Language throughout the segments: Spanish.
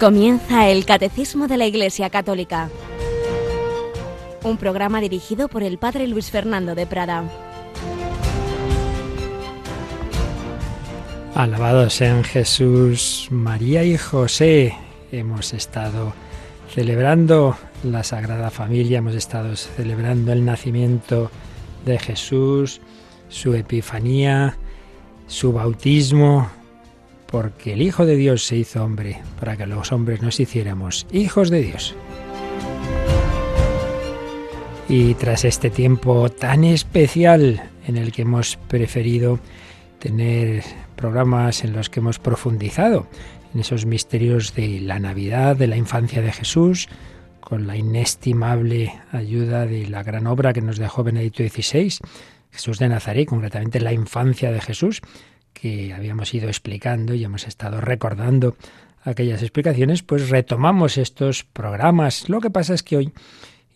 Comienza el Catecismo de la Iglesia Católica, un programa dirigido por el Padre Luis Fernando de Prada. Alabados sean Jesús, María y José. Hemos estado celebrando la Sagrada Familia, hemos estado celebrando el nacimiento de Jesús, su Epifanía, su bautismo, porque el Hijo de Dios se hizo hombre, para que los hombres nos hiciéramos hijos de Dios. Y tras este tiempo tan especial en el que hemos preferido tener programas en los que hemos profundizado en esos misterios de la Navidad, de la infancia de Jesús, con la inestimable ayuda de la gran obra que nos dejó Benedicto XVI, Jesús de Nazaret, concretamente la infancia de Jesús, que habíamos ido explicando y hemos estado recordando aquellas explicaciones, pues retomamos estos programas. Lo que pasa es que hoy,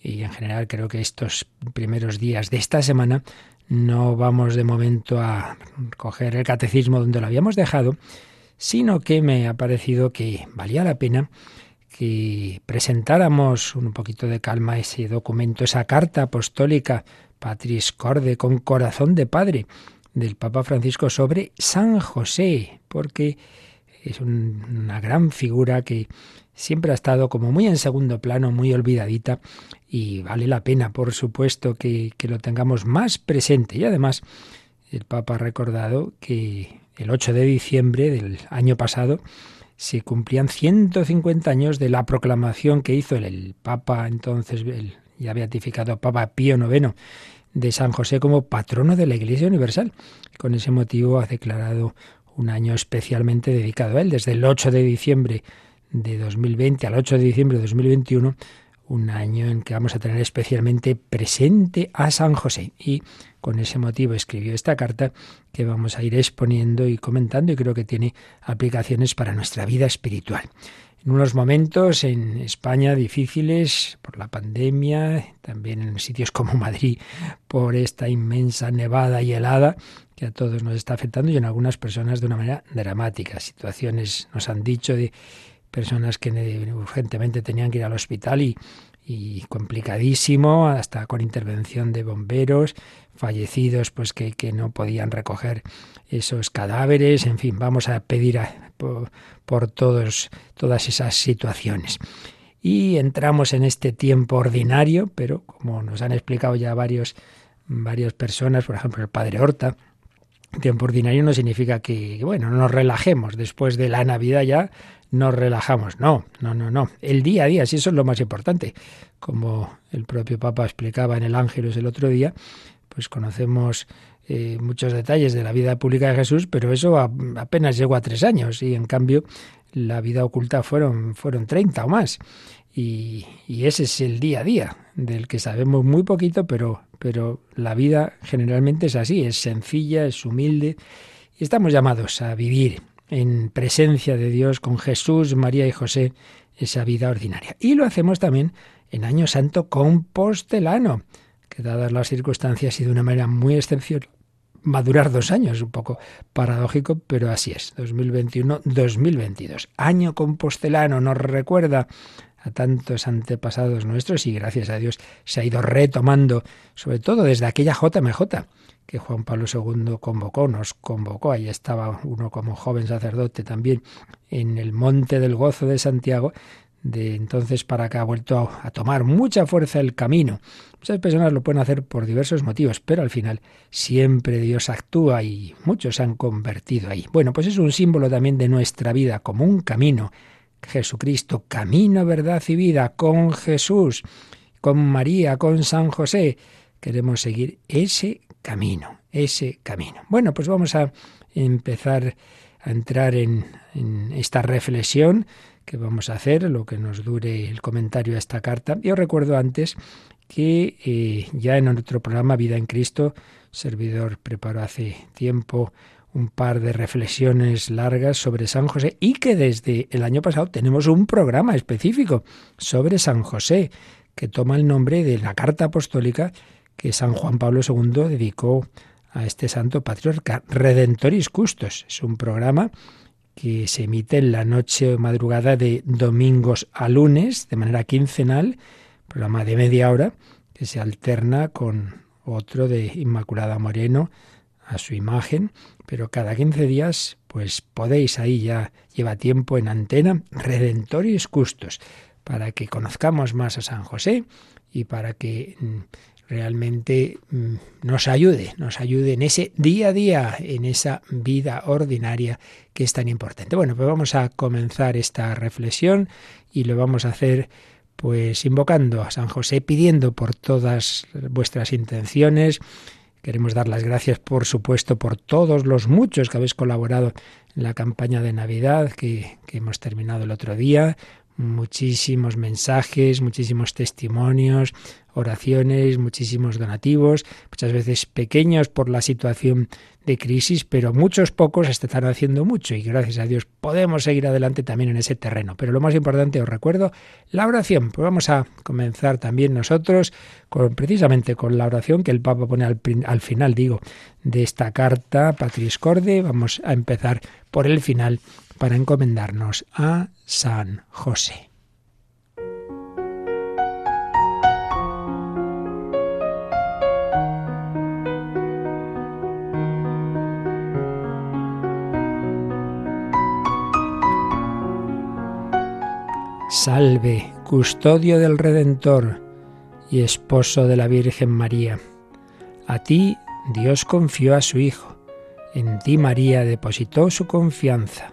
y en general creo que estos primeros días de esta semana, no vamos de momento a coger el catecismo donde lo habíamos dejado, sino que me ha parecido que valía la pena que presentáramos un poquito de calma ese documento, esa carta apostólica Patris Corde con corazón de padre del Papa Francisco sobre San José, porque es una gran figura que siempre ha estado como muy en segundo plano, muy olvidadita, y vale la pena, por supuesto, que, que lo tengamos más presente. Y además, el Papa ha recordado que el 8 de diciembre del año pasado se cumplían 150 años de la proclamación que hizo el, Papa, entonces el ya beatificado Papa Pío IX, de San José como patrono de la Iglesia Universal. Con ese motivo ha declarado un año especialmente dedicado a él, desde el 8 de diciembre de 2020 al 8 de diciembre de 2021, un año en que vamos a tener especialmente presente a San José. Y con ese motivo escribió esta carta que vamos a ir exponiendo y comentando y creo que tiene aplicaciones para nuestra vida espiritual en unos momentos en España difíciles por la pandemia, también en sitios como Madrid por esta inmensa nevada y helada que a todos nos está afectando y en algunas personas de una manera dramática. Situaciones nos han dicho de personas que urgentemente tenían que ir al hospital y, complicadísimo, hasta con intervención de bomberos, fallecidos pues que no podían recoger esos cadáveres, en fin, vamos a pedir por, por todos, todas esas situaciones. Y entramos en este tiempo ordinario, pero como nos han explicado ya varios, varias personas, por ejemplo el padre Horta, tiempo ordinario no significa que, bueno, nos relajemos. Después de la Navidad ya nos relajamos. No, no, no, no. El día a día, sí, eso es lo más importante. Como el propio Papa explicaba en el Ángelus el otro día, pues conocemos eh, muchos detalles de la vida pública de Jesús, pero eso apenas llegó a tres años y en cambio la vida oculta fueron, fueron 30 o más. Y, ese es el día a día, del que sabemos muy poquito, pero, pero la vida generalmente es así, es sencilla, es humilde, y estamos llamados a vivir en presencia de Dios con Jesús, María y José, esa vida ordinaria. Y lo hacemos también en Año Santo compostelano, que dadas las circunstancias y de una manera muy excepcional, va a durar dos años, un poco paradójico, pero así es, 2021-2022. Año compostelano nos recuerda a tantos antepasados nuestros y gracias a Dios se ha ido retomando, sobre todo desde aquella JMJ que Juan Pablo II convocó, nos convocó, ahí estaba uno como joven sacerdote también en el Monte del Gozo de Santiago, de entonces para acá ha vuelto a, tomar mucha fuerza el camino. Muchas personas lo pueden hacer por diversos motivos, pero al final siempre Dios actúa y muchos se han convertido ahí. Bueno, pues es un símbolo también de nuestra vida como un camino. Jesucristo, camino, verdad y vida, con Jesús, con María, con San José. Queremos seguir ese camino, ese camino. Bueno, pues vamos a empezar a entrar en, en esta reflexión que vamos a hacer, lo que nos dure el comentario a esta carta. Yo recuerdo antes que eh, ya en otro programa, Vida en Cristo, servidor preparó hace tiempo un par de reflexiones largas sobre San José y que desde el año pasado tenemos un programa específico sobre San José que toma el nombre de la carta apostólica que San Juan Pablo II dedicó a este santo patriarca, Redentoris Custos. Es un programa que se emite en la noche o madrugada de domingos a lunes, de manera quincenal, programa de media hora, que se alterna con otro de Inmaculada Moreno a su imagen, pero cada 15 días, pues podéis ahí ya lleva tiempo en antena, Redentoris Custos, para que conozcamos más a San José y para que mm, realmente mm, nos ayude, nos ayude en ese día a día, en esa vida ordinaria que es tan importante. Bueno, pues vamos a comenzar esta reflexión y lo vamos a hacer pues invocando a San José, pidiendo por todas vuestras intenciones. Queremos dar las gracias, por supuesto, por todos los muchos que habéis colaborado en la campaña de Navidad que, que hemos terminado el otro día, muchísimos mensajes, muchísimos testimonios, oraciones, muchísimos donativos, muchas veces pequeños por la situación de crisis, pero muchos pocos están haciendo mucho y gracias a Dios podemos seguir adelante también en ese terreno. Pero lo más importante, os recuerdo, la oración. Pues vamos a comenzar también nosotros con, precisamente con la oración que el Papa pone al, al final, digo, de esta carta, Patris Corde. Vamos a empezar por el final para encomendarnos a San José. Salve, custodio del Redentor y esposo de la Virgen María. A ti Dios confió a su Hijo, en ti María depositó su confianza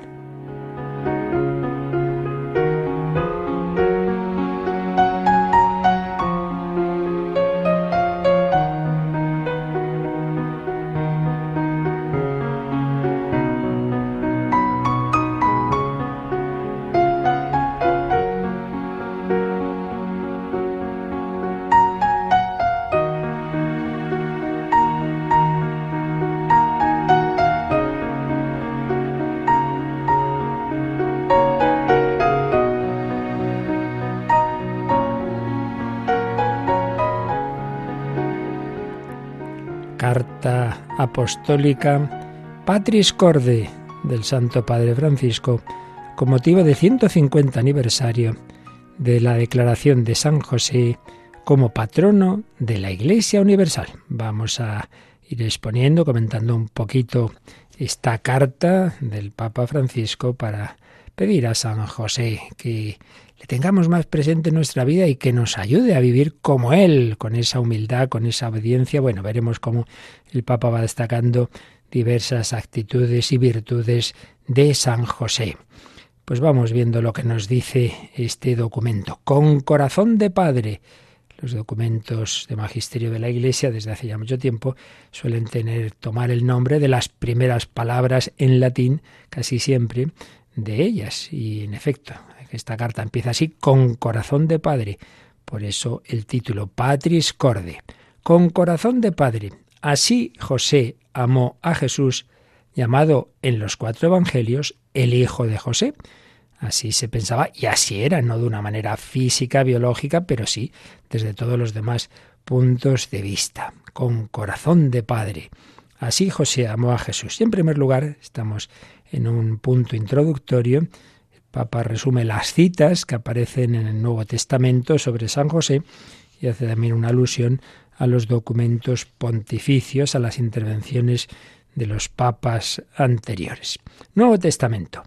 Apostólica Patris Corde del Santo Padre Francisco con motivo del 150 aniversario de la declaración de San José como patrono de la Iglesia Universal. Vamos a ir exponiendo, comentando un poquito esta carta del Papa Francisco para pedir a San José que le tengamos más presente en nuestra vida y que nos ayude a vivir como Él, con esa humildad, con esa obediencia. Bueno, veremos cómo el Papa va destacando diversas actitudes y virtudes de San José. Pues vamos viendo lo que nos dice este documento. Con corazón de padre. Los documentos de magisterio de la Iglesia desde hace ya mucho tiempo suelen tener tomar el nombre de las primeras palabras en latín, casi siempre, de ellas. Y en efecto, esta carta empieza así, con corazón de padre. Por eso el título, Patris Corde. Con corazón de padre. Así José amó a Jesús, llamado en los cuatro evangelios el Hijo de José. Así se pensaba y así era, no de una manera física, biológica, pero sí desde todos los demás puntos de vista, con corazón de padre. Así José amó a Jesús. Y en primer lugar, estamos en un punto introductorio, el Papa resume las citas que aparecen en el Nuevo Testamento sobre San José y hace también una alusión a los documentos pontificios, a las intervenciones de los papas anteriores. Nuevo Testamento.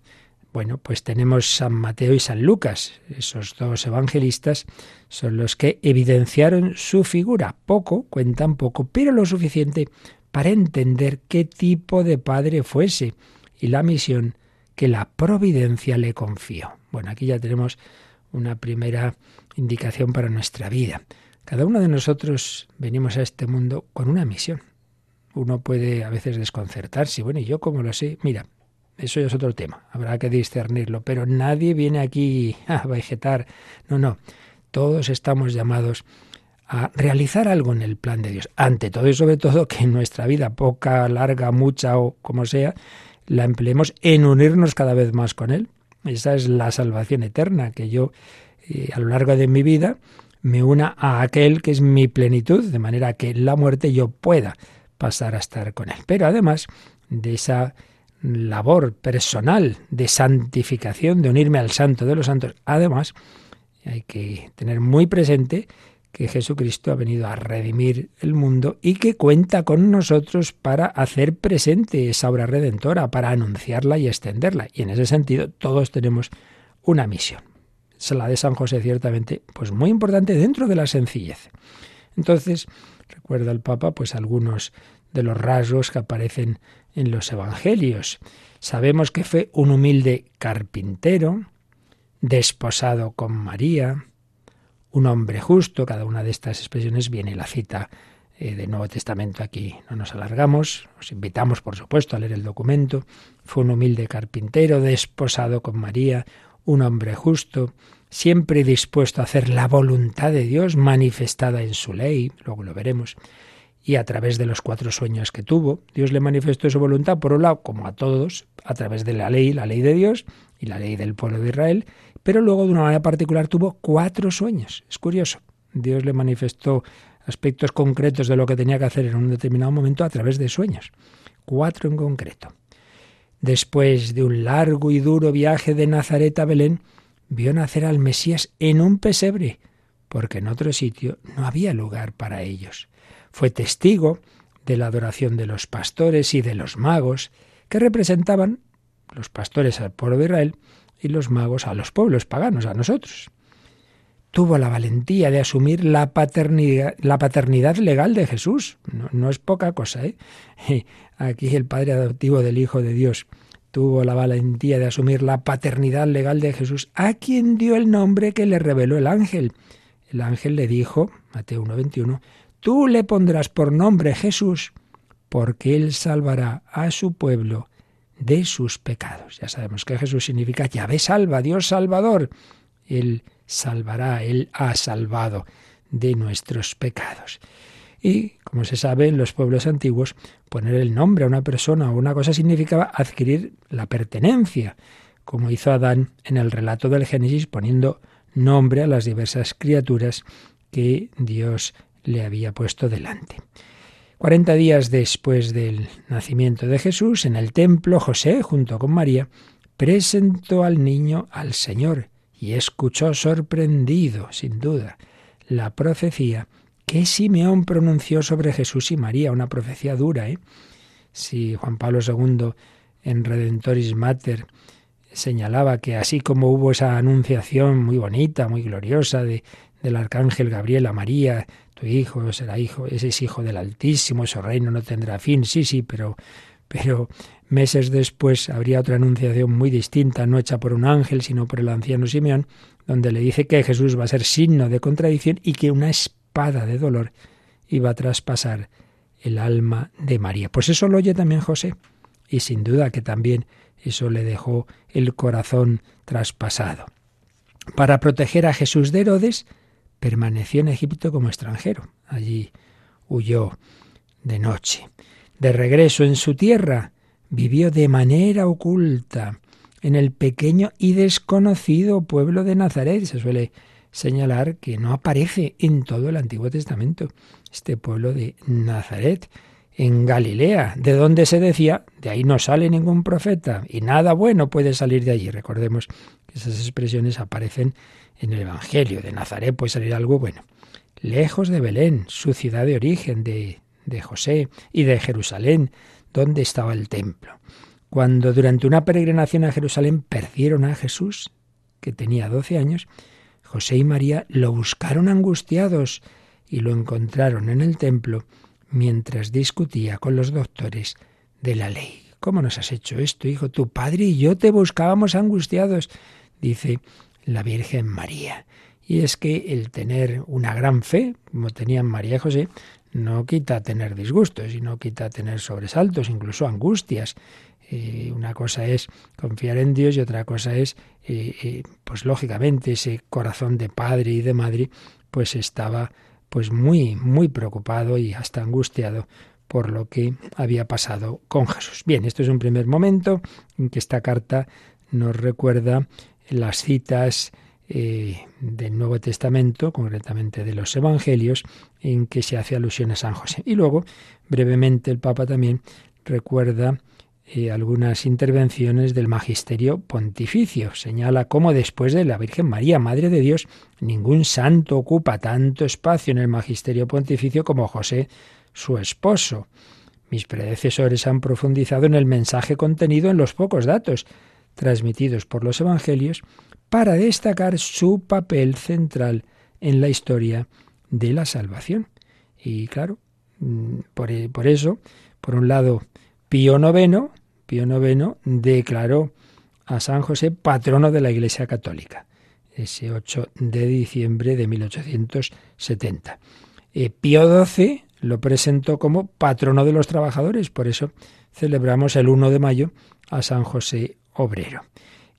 Bueno, pues tenemos San Mateo y San Lucas. Esos dos evangelistas son los que evidenciaron su figura. Poco, cuentan poco, pero lo suficiente para entender qué tipo de padre fuese y la misión que la providencia le confió. Bueno, aquí ya tenemos una primera indicación para nuestra vida. Cada uno de nosotros venimos a este mundo con una misión. Uno puede a veces desconcertarse. Bueno, ¿y yo cómo lo sé? Mira, eso ya es otro tema, habrá que discernirlo, pero nadie viene aquí a vegetar. No, no, todos estamos llamados a realizar algo en el plan de Dios. Ante todo y sobre todo que en nuestra vida, poca, larga, mucha o como sea, la empleemos en unirnos cada vez más con Él. Esa es la salvación eterna, que yo eh, a lo largo de mi vida me una a aquel que es mi plenitud, de manera que en la muerte yo pueda pasar a estar con Él. Pero además de esa labor personal de santificación, de unirme al santo de los santos, además hay que tener muy presente que Jesucristo ha venido a redimir el mundo y que cuenta con nosotros para hacer presente esa obra redentora, para anunciarla y extenderla. Y en ese sentido todos tenemos una misión. Es la de San José ciertamente, pues muy importante dentro de la sencillez. Entonces, recuerda el Papa, pues algunos de los rasgos que aparecen en los evangelios. Sabemos que fue un humilde carpintero, desposado con María, un hombre justo, cada una de estas expresiones viene la cita eh, del Nuevo Testamento aquí. No nos alargamos, os invitamos por supuesto a leer el documento. Fue un humilde carpintero, desposado con María, un hombre justo, siempre dispuesto a hacer la voluntad de Dios manifestada en su ley, luego lo veremos, y a través de los cuatro sueños que tuvo, Dios le manifestó su voluntad, por un lado, como a todos, a través de la ley, la ley de Dios y la ley del pueblo de Israel, pero luego de una manera particular tuvo cuatro sueños. Es curioso. Dios le manifestó aspectos concretos de lo que tenía que hacer en un determinado momento a través de sueños. Cuatro en concreto. Después de un largo y duro viaje de Nazaret a Belén, vio nacer al Mesías en un pesebre, porque en otro sitio no había lugar para ellos. Fue testigo de la adoración de los pastores y de los magos, que representaban los pastores al pueblo de Israel y los magos a los pueblos paganos, a nosotros. Tuvo la valentía de asumir la paternidad, la paternidad legal de Jesús. No, es poca cosa, ¿eh? Aquí el padre adoptivo del Hijo de Dios tuvo la valentía de asumir la paternidad legal de Jesús, a quien dio el nombre que le reveló el ángel. El ángel le dijo, Mateo 1.21, Tú le pondrás por nombre Jesús, porque él salvará a su pueblo de sus pecados. Ya sabemos que Jesús significa Yahvé salva, Dios salvador. Él salvará, Él ha salvado de nuestros pecados. Y, como se sabe, en los pueblos antiguos, poner el nombre a una persona o una cosa significaba adquirir la pertenencia, como hizo Adán en el relato del Génesis, poniendo nombre a las diversas criaturas que Dios le había puesto delante. Cuarenta días después del nacimiento de Jesús, en el templo, José, junto con María, presentó al niño al Señor y escuchó sorprendido, sin duda, la profecía que Simeón pronunció sobre Jesús y María, una profecía dura. ¿eh? Si Juan Pablo II en Redentoris Mater señalaba que así como hubo esa anunciación muy bonita, muy gloriosa de, del arcángel Gabriel a María, tu hijo será hijo, ese es hijo del Altísimo, su reino no tendrá fin, sí, sí, pero, pero meses después habría otra anunciación muy distinta, no hecha por un ángel, sino por el anciano Simeón, donde le dice que Jesús va a ser signo de contradicción y que una espada de dolor iba a traspasar el alma de María. Pues eso lo oye también José, y sin duda que también eso le dejó el corazón traspasado. Para proteger a Jesús de Herodes, permaneció en Egipto como extranjero. Allí huyó de noche. De regreso en su tierra, vivió de manera oculta en el pequeño y desconocido pueblo de Nazaret. Se suele señalar que no aparece en todo el Antiguo Testamento este pueblo de Nazaret, en Galilea, de donde se decía, de ahí no sale ningún profeta y nada bueno puede salir de allí. Recordemos que esas expresiones aparecen en el Evangelio. De Nazaret puede salir algo bueno. Lejos de Belén, su ciudad de origen, de, de José, y de Jerusalén, donde estaba el templo. Cuando durante una peregrinación a Jerusalén perdieron a Jesús, que tenía doce años, José y María lo buscaron angustiados y lo encontraron en el templo mientras discutía con los doctores de la ley. ¿Cómo nos has hecho esto, hijo? Tu padre y yo te buscábamos angustiados, dice la Virgen María. Y es que el tener una gran fe, como tenían María y José, no quita tener disgustos y no quita tener sobresaltos, incluso angustias. Eh, una cosa es confiar en Dios y otra cosa es, eh, eh, pues lógicamente, ese corazón de padre y de madre, pues estaba pues muy, muy preocupado y hasta angustiado por lo que había pasado con Jesús. Bien, esto es un primer momento en que esta carta nos recuerda las citas del Nuevo Testamento, concretamente de los Evangelios, en que se hace alusión a San José. Y luego, brevemente, el Papa también recuerda eh, algunas intervenciones del magisterio pontificio. Señala cómo después de la Virgen María, Madre de Dios, ningún santo ocupa tanto espacio en el magisterio pontificio como José, su esposo. Mis predecesores han profundizado en el mensaje contenido en los pocos datos transmitidos por los Evangelios para destacar su papel central en la historia de la salvación. Y claro, mm, por, por eso, por un lado, Pío IX, Pío declaró a San José patrono de la Iglesia Católica, ese 8 de diciembre de 1870. Eh, Pío XII lo presentó como patrono de los trabajadores, por eso celebramos el 1 de mayo a San José Obrero.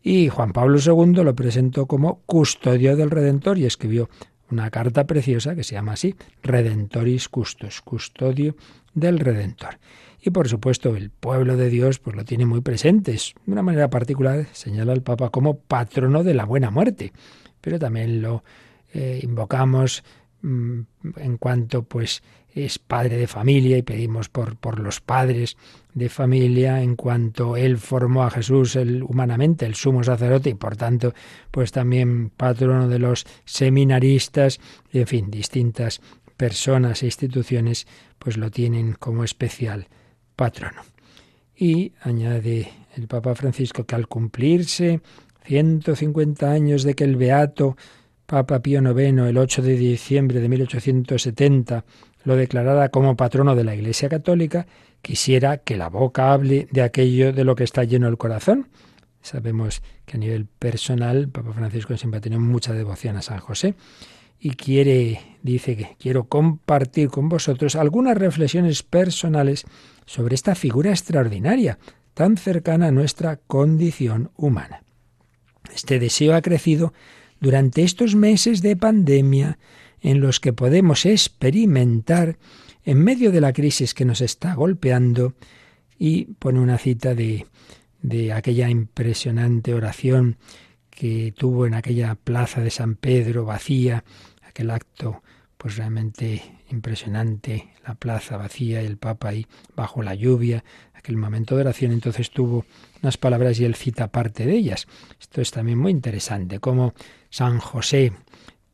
Y Juan Pablo II lo presentó como custodio del Redentor y escribió una carta preciosa que se llama así, Redentoris Custos, custodio del Redentor. Y por supuesto el pueblo de Dios pues lo tiene muy presente. De una manera particular señala el Papa como patrono de la buena muerte. Pero también lo eh, invocamos mm, en cuanto pues es padre de familia y pedimos por, por los padres de familia en cuanto él formó a Jesús el, humanamente, el sumo sacerdote y por tanto pues también patrono de los seminaristas, en fin, distintas personas e instituciones pues lo tienen como especial patrono. Y añade el Papa Francisco que al cumplirse 150 años de que el beato Papa Pío IX, el 8 de diciembre de 1870, lo declarara como patrono de la Iglesia Católica, quisiera que la boca hable de aquello de lo que está lleno el corazón. Sabemos que a nivel personal, Papa Francisco siempre ha tenido mucha devoción a San José y quiere, dice que quiero compartir con vosotros algunas reflexiones personales sobre esta figura extraordinaria, tan cercana a nuestra condición humana. Este deseo ha crecido durante estos meses de pandemia en los que podemos experimentar, en medio de la crisis que nos está golpeando, y pone una cita de, de aquella impresionante oración que tuvo en aquella plaza de San Pedro vacía, aquel acto pues realmente impresionante, la plaza vacía y el Papa ahí bajo la lluvia, aquel momento de oración, entonces tuvo unas palabras y él cita parte de ellas. Esto es también muy interesante, como San José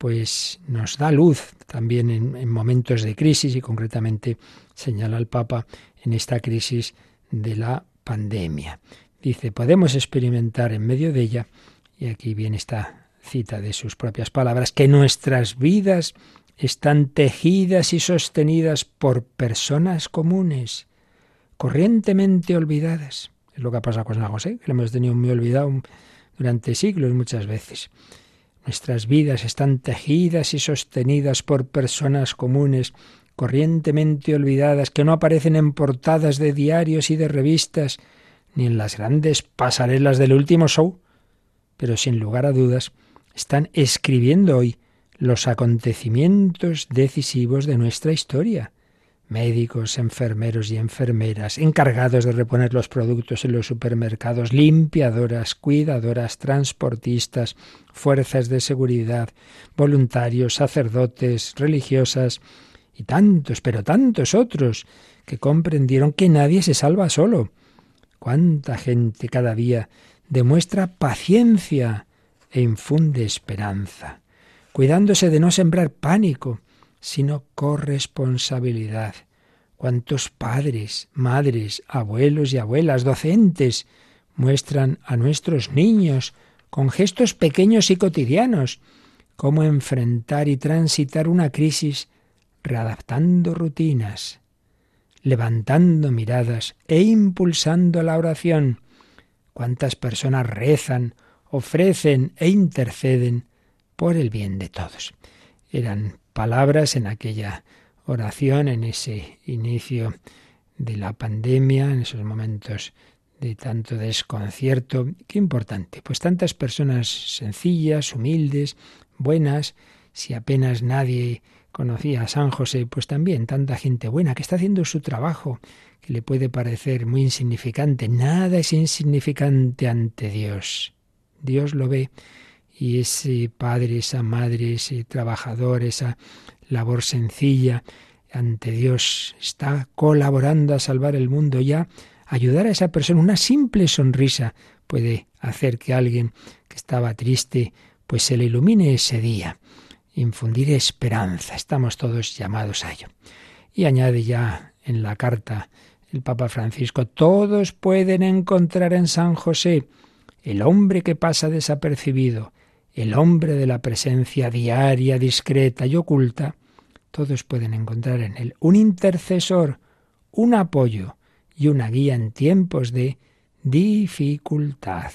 pues nos da luz también en, en momentos de crisis y concretamente señala el Papa en esta crisis de la pandemia. Dice, podemos experimentar en medio de ella, y aquí viene esta cita de sus propias palabras, que nuestras vidas están tejidas y sostenidas por personas comunes, corrientemente olvidadas. Es lo que ha pasado con San José, que lo hemos tenido muy olvidado durante siglos muchas veces. Nuestras vidas están tejidas y sostenidas por personas comunes, corrientemente olvidadas, que no aparecen en portadas de diarios y de revistas, ni en las grandes pasarelas del último show, pero sin lugar a dudas están escribiendo hoy los acontecimientos decisivos de nuestra historia médicos, enfermeros y enfermeras, encargados de reponer los productos en los supermercados, limpiadoras, cuidadoras, transportistas, fuerzas de seguridad, voluntarios, sacerdotes, religiosas y tantos, pero tantos otros que comprendieron que nadie se salva solo. Cuánta gente cada día demuestra paciencia e infunde esperanza, cuidándose de no sembrar pánico, sino corresponsabilidad. Cuántos padres, madres, abuelos y abuelas, docentes, muestran a nuestros niños, con gestos pequeños y cotidianos, cómo enfrentar y transitar una crisis readaptando rutinas, levantando miradas e impulsando la oración. Cuántas personas rezan, ofrecen e interceden por el bien de todos. Eran palabras en aquella oración, en ese inicio de la pandemia, en esos momentos de tanto desconcierto. Qué importante. Pues tantas personas sencillas, humildes, buenas, si apenas nadie conocía a San José, pues también tanta gente buena que está haciendo su trabajo, que le puede parecer muy insignificante. Nada es insignificante ante Dios. Dios lo ve y ese padre, esa madre, ese trabajador, esa labor sencilla ante Dios está colaborando a salvar el mundo ya. Ayudar a esa persona, una simple sonrisa puede hacer que alguien que estaba triste pues se le ilumine ese día infundir esperanza. Estamos todos llamados a ello. Y añade ya en la carta el Papa Francisco, todos pueden encontrar en San José el hombre que pasa desapercibido, el hombre de la presencia diaria, discreta y oculta, todos pueden encontrar en él un intercesor, un apoyo y una guía en tiempos de dificultad.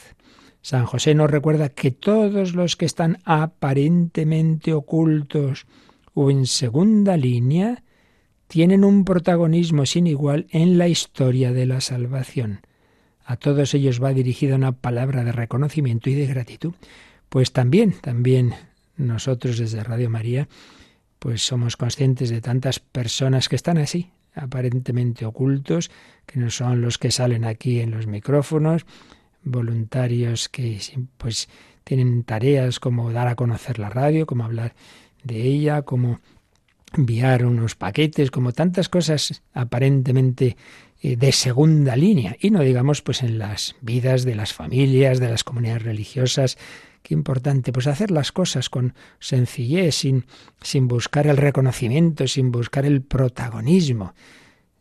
San José nos recuerda que todos los que están aparentemente ocultos o en segunda línea tienen un protagonismo sin igual en la historia de la salvación. A todos ellos va dirigida una palabra de reconocimiento y de gratitud. Pues también, también nosotros desde Radio María, pues somos conscientes de tantas personas que están así, aparentemente ocultos, que no son los que salen aquí en los micrófonos, voluntarios que pues tienen tareas como dar a conocer la radio, como hablar de ella, como enviar unos paquetes, como tantas cosas aparentemente eh, de segunda línea. Y no digamos pues en las vidas de las familias, de las comunidades religiosas. Qué importante, pues hacer las cosas con sencillez, sin, sin buscar el reconocimiento, sin buscar el protagonismo.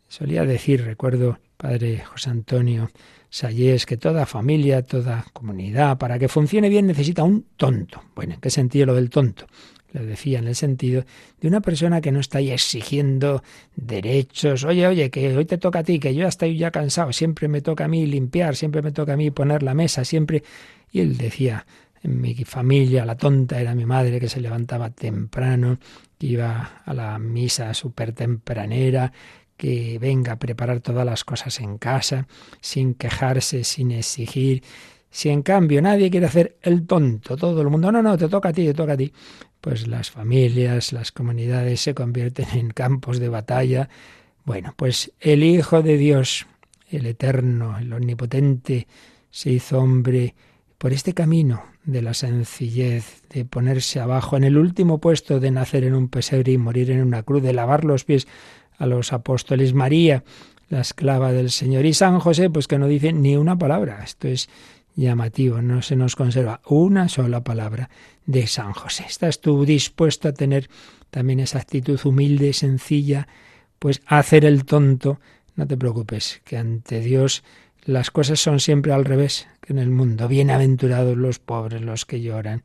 Solía decir, recuerdo, padre José Antonio, Sayes que toda familia, toda comunidad, para que funcione bien necesita un tonto. Bueno, ¿en qué sentido lo del tonto? Lo decía en el sentido de una persona que no está ahí exigiendo derechos. Oye, oye, que hoy te toca a ti, que yo ya estoy ya cansado, siempre me toca a mí limpiar, siempre me toca a mí poner la mesa, siempre. Y él decía, en mi familia la tonta era mi madre que se levantaba temprano, que iba a la misa súper tempranera, que venga a preparar todas las cosas en casa, sin quejarse, sin exigir. Si en cambio nadie quiere hacer el tonto, todo el mundo, no, no, te toca a ti, te toca a ti, pues las familias, las comunidades se convierten en campos de batalla. Bueno, pues el Hijo de Dios, el Eterno, el Omnipotente, se hizo hombre por este camino de la sencillez, de ponerse abajo en el último puesto de nacer en un pesebre y morir en una cruz, de lavar los pies a los apóstoles, María, la esclava del Señor, y San José, pues que no dice ni una palabra. Esto es llamativo, no se nos conserva una sola palabra de San José. ¿Estás tú dispuesto a tener también esa actitud humilde, sencilla, pues hacer el tonto? No te preocupes, que ante Dios las cosas son siempre al revés que en el mundo. Bienaventurados los pobres, los que lloran.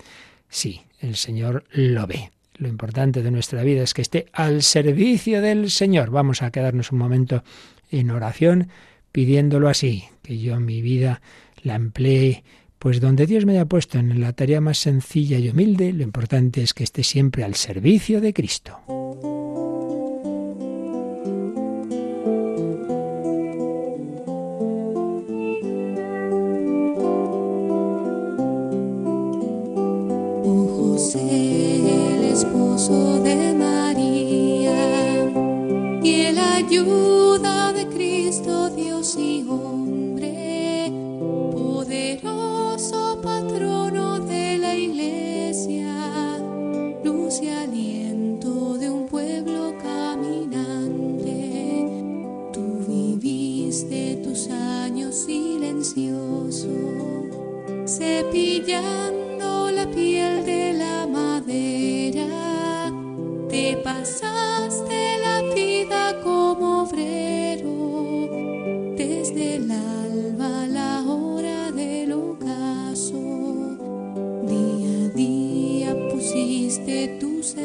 Sí, el Señor lo ve. Lo importante de nuestra vida es que esté al servicio del Señor. Vamos a quedarnos un momento en oración pidiéndolo así, que yo mi vida la emplee pues donde Dios me haya puesto en la tarea más sencilla y humilde, lo importante es que esté siempre al servicio de Cristo. De María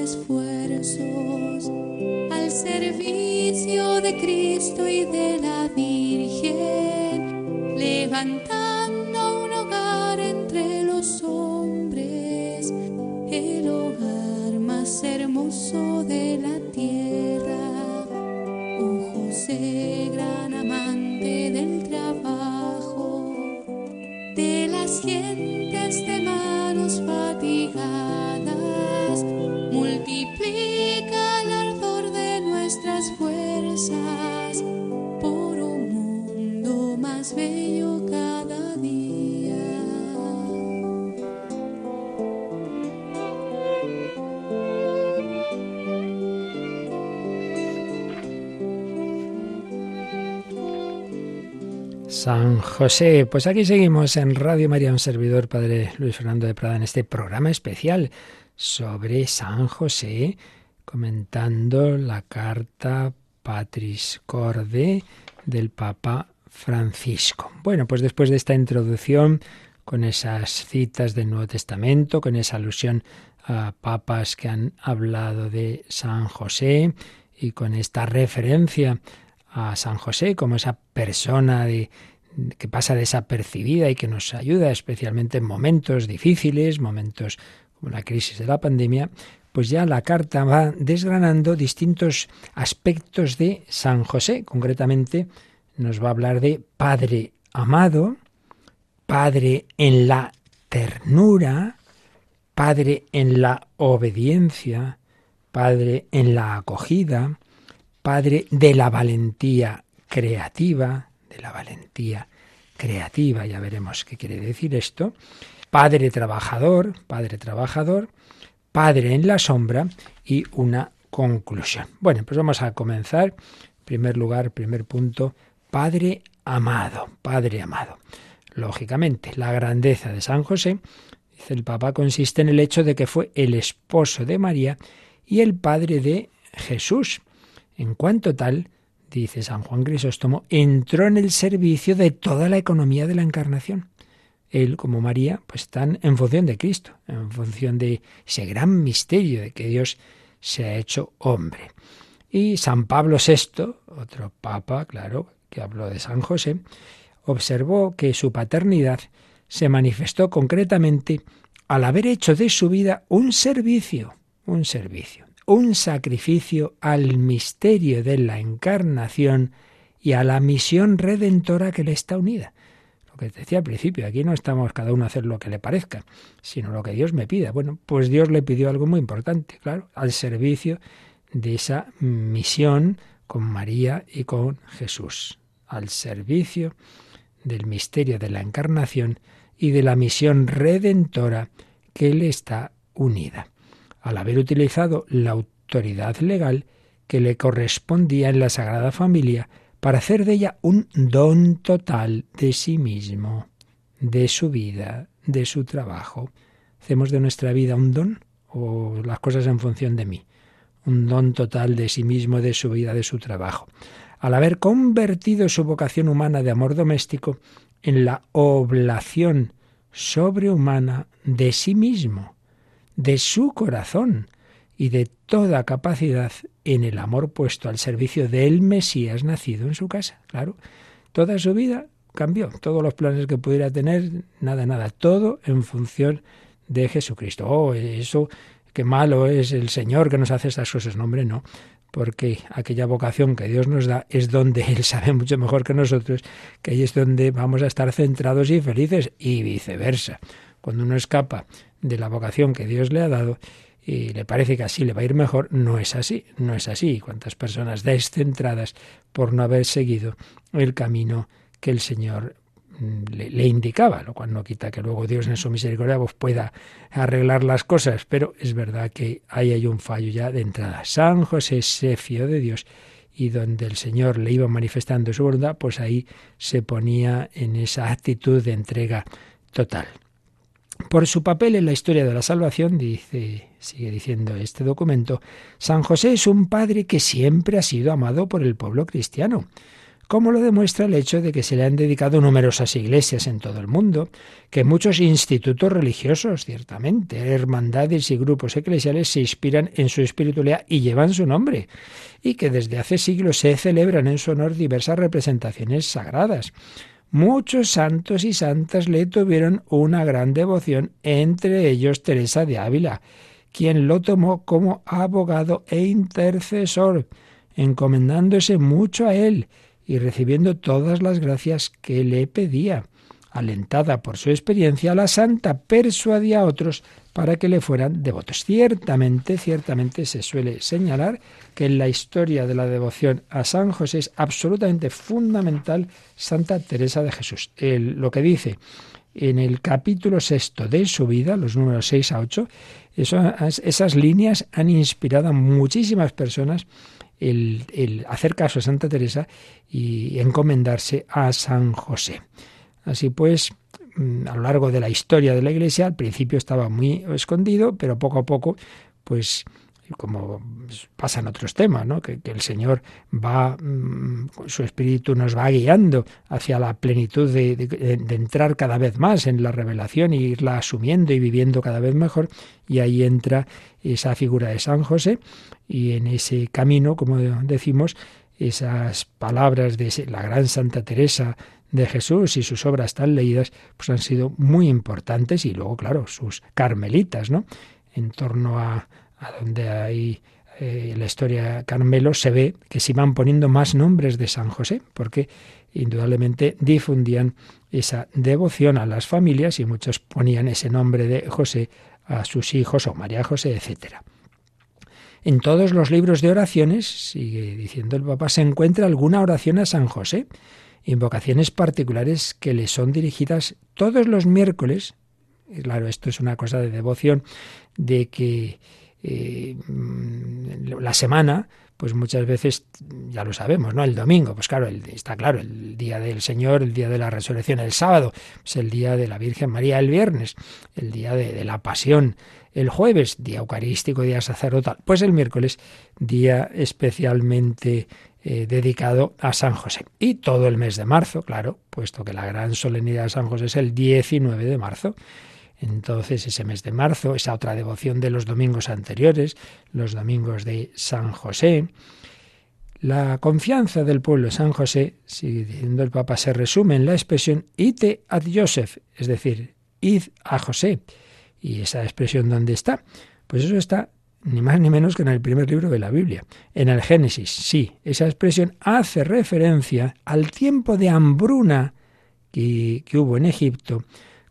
esfuerzos al servicio de Cristo y de la Virgen, levantando un hogar entre los hombres, el hogar más hermoso de la tierra. Oh José, gran amante del trabajo, las gentes de manos San José, pues aquí seguimos en Radio María, un servidor, Padre Luis Fernando de Prada, en este programa especial sobre San José, comentando la carta Patris Corde del Papa Francisco. Bueno, pues después de esta introducción, con esas citas del Nuevo Testamento, con esa alusión a papas que han hablado de San José y con esta referencia a San José como esa persona de, que pasa desapercibida y que nos ayuda especialmente en momentos difíciles, momentos como la crisis de la pandemia, pues ya la carta va desgranando distintos aspectos de San José. Concretamente nos va a hablar de Padre amado, Padre en la ternura, Padre en la obediencia, Padre en la acogida, Padre de la valentía creativa, de la valentía creativa, ya veremos qué quiere decir esto, Padre trabajador, Padre trabajador, Padre en la sombra y una conclusión. Bueno, pues vamos a comenzar. En primer lugar, primer punto, Padre amado, Padre amado. Lógicamente, la grandeza de San José, dice el Papa, consiste en el hecho de que fue el esposo de María y el padre de Jesús. En cuanto tal, dice San Juan Crisóstomo, entró en el servicio de toda la economía de la encarnación. Él, como María, pues están en función de Cristo, en función de ese gran misterio de que Dios se ha hecho hombre. Y San Pablo VI, otro papa, claro, que habló de San José, observó que su paternidad se manifestó concretamente al haber hecho de su vida un servicio, un servicio, un sacrificio al misterio de la encarnación y a la misión redentora que le está unida. Lo que decía al principio, aquí no estamos cada uno a hacer lo que le parezca, sino lo que Dios me pida. Bueno, pues Dios le pidió algo muy importante, claro, al servicio de esa misión con María y con Jesús, al servicio del misterio de la encarnación y de la misión redentora que le está unida. Al haber utilizado la autoridad legal que le correspondía en la Sagrada Familia para hacer de ella un don total de sí mismo, de su vida, de su trabajo. ¿Hacemos de nuestra vida un don o las cosas en función de mí? Un don total de sí mismo, de su vida, de su trabajo al haber convertido su vocación humana de amor doméstico en la oblación sobrehumana de sí mismo, de su corazón y de toda capacidad en el amor puesto al servicio del Mesías nacido en su casa. Claro, toda su vida cambió, todos los planes que pudiera tener, nada, nada, todo en función de Jesucristo. Oh, eso, qué malo es el Señor que nos hace estas cosas. No, hombre, no porque aquella vocación que Dios nos da es donde Él sabe mucho mejor que nosotros, que ahí es donde vamos a estar centrados y felices, y viceversa. Cuando uno escapa de la vocación que Dios le ha dado y le parece que así le va a ir mejor, no es así, no es así. Cuántas personas descentradas por no haber seguido el camino que el Señor le, indicaba, lo cual no quita que luego Dios en su misericordia pues, pueda arreglar las cosas, pero es verdad que ahí hay un fallo ya de entrada. San José se fió de Dios y donde el Señor le iba manifestando su voluntad, pues ahí se ponía en esa actitud de entrega total. Por su papel en la historia de la salvación, dice, sigue diciendo este documento, San José es un padre que siempre ha sido amado por el pueblo cristiano como lo demuestra el hecho de que se le han dedicado numerosas iglesias en todo el mundo, que muchos institutos religiosos, ciertamente, hermandades y grupos eclesiales se inspiran en su espiritualidad y llevan su nombre, y que desde hace siglos se celebran en su honor diversas representaciones sagradas. Muchos santos y santas le tuvieron una gran devoción, entre ellos Teresa de Ávila, quien lo tomó como abogado e intercesor, encomendándose mucho a él, y recibiendo todas las gracias que le pedía. alentada por su experiencia, la santa persuadía a otros para que le fueran devotos. Ciertamente, ciertamente se suele señalar que en la historia de la devoción a San José es absolutamente fundamental Santa Teresa de Jesús. lo que dice en el capítulo sexto de su vida, los números 6 a 8, esas líneas han inspirado a muchísimas personas el, hacer caso a Santa Teresa y encomendarse a San José. Así pues, mm, a lo largo de la historia de la Iglesia, al principio estaba muy escondido, pero poco a poco, pues como pasa en otros temas, ¿no? que, el Señor va, mm, su espíritu nos va guiando hacia la plenitud de, de, entrar cada vez más en la revelación y irla asumiendo y viviendo cada vez mejor. Y ahí entra esa figura de San José y en ese camino, como decimos, esas palabras de la gran Santa Teresa de Jesús y sus obras tan leídas, pues han sido muy importantes y luego, claro, sus carmelitas, ¿no? En torno a, a donde hay eh, la historia Carmelo se ve que se iban poniendo más nombres de San José, porque indudablemente difundían esa devoción a las familias y muchos ponían ese nombre de José a sus hijos o María José, etc. En todos los libros de oraciones, sigue diciendo el Papa, se encuentra alguna oración a San José, invocaciones particulares que le son dirigidas todos los miércoles. Claro, esto es una cosa de devoción, de que eh, la semana, pues muchas veces ya lo sabemos, ¿no? El domingo, pues claro, está claro, el día del Señor, el día de la resurrección, el sábado, pues el día de la Virgen María, el viernes, el día de, la pasión, el jueves, día eucarístico, día sacerdotal, pues el miércoles, día especialmente eh, dedicado a San José. Y todo el mes de marzo, claro, puesto que la gran solemnidad de San José es el 19 de marzo. Entonces ese mes de marzo, esa otra devoción de los domingos anteriores, los domingos de San José. La confianza del pueblo de San José, sigue diciendo el Papa, se resume en la expresión ite ad Joseph, es decir, id a José. ¿Y esa expresión dónde está? Pues eso está ni más ni menos que en el primer libro de la Biblia, en el Génesis. Sí, esa expresión hace referencia al tiempo de hambruna que hubo en Egipto,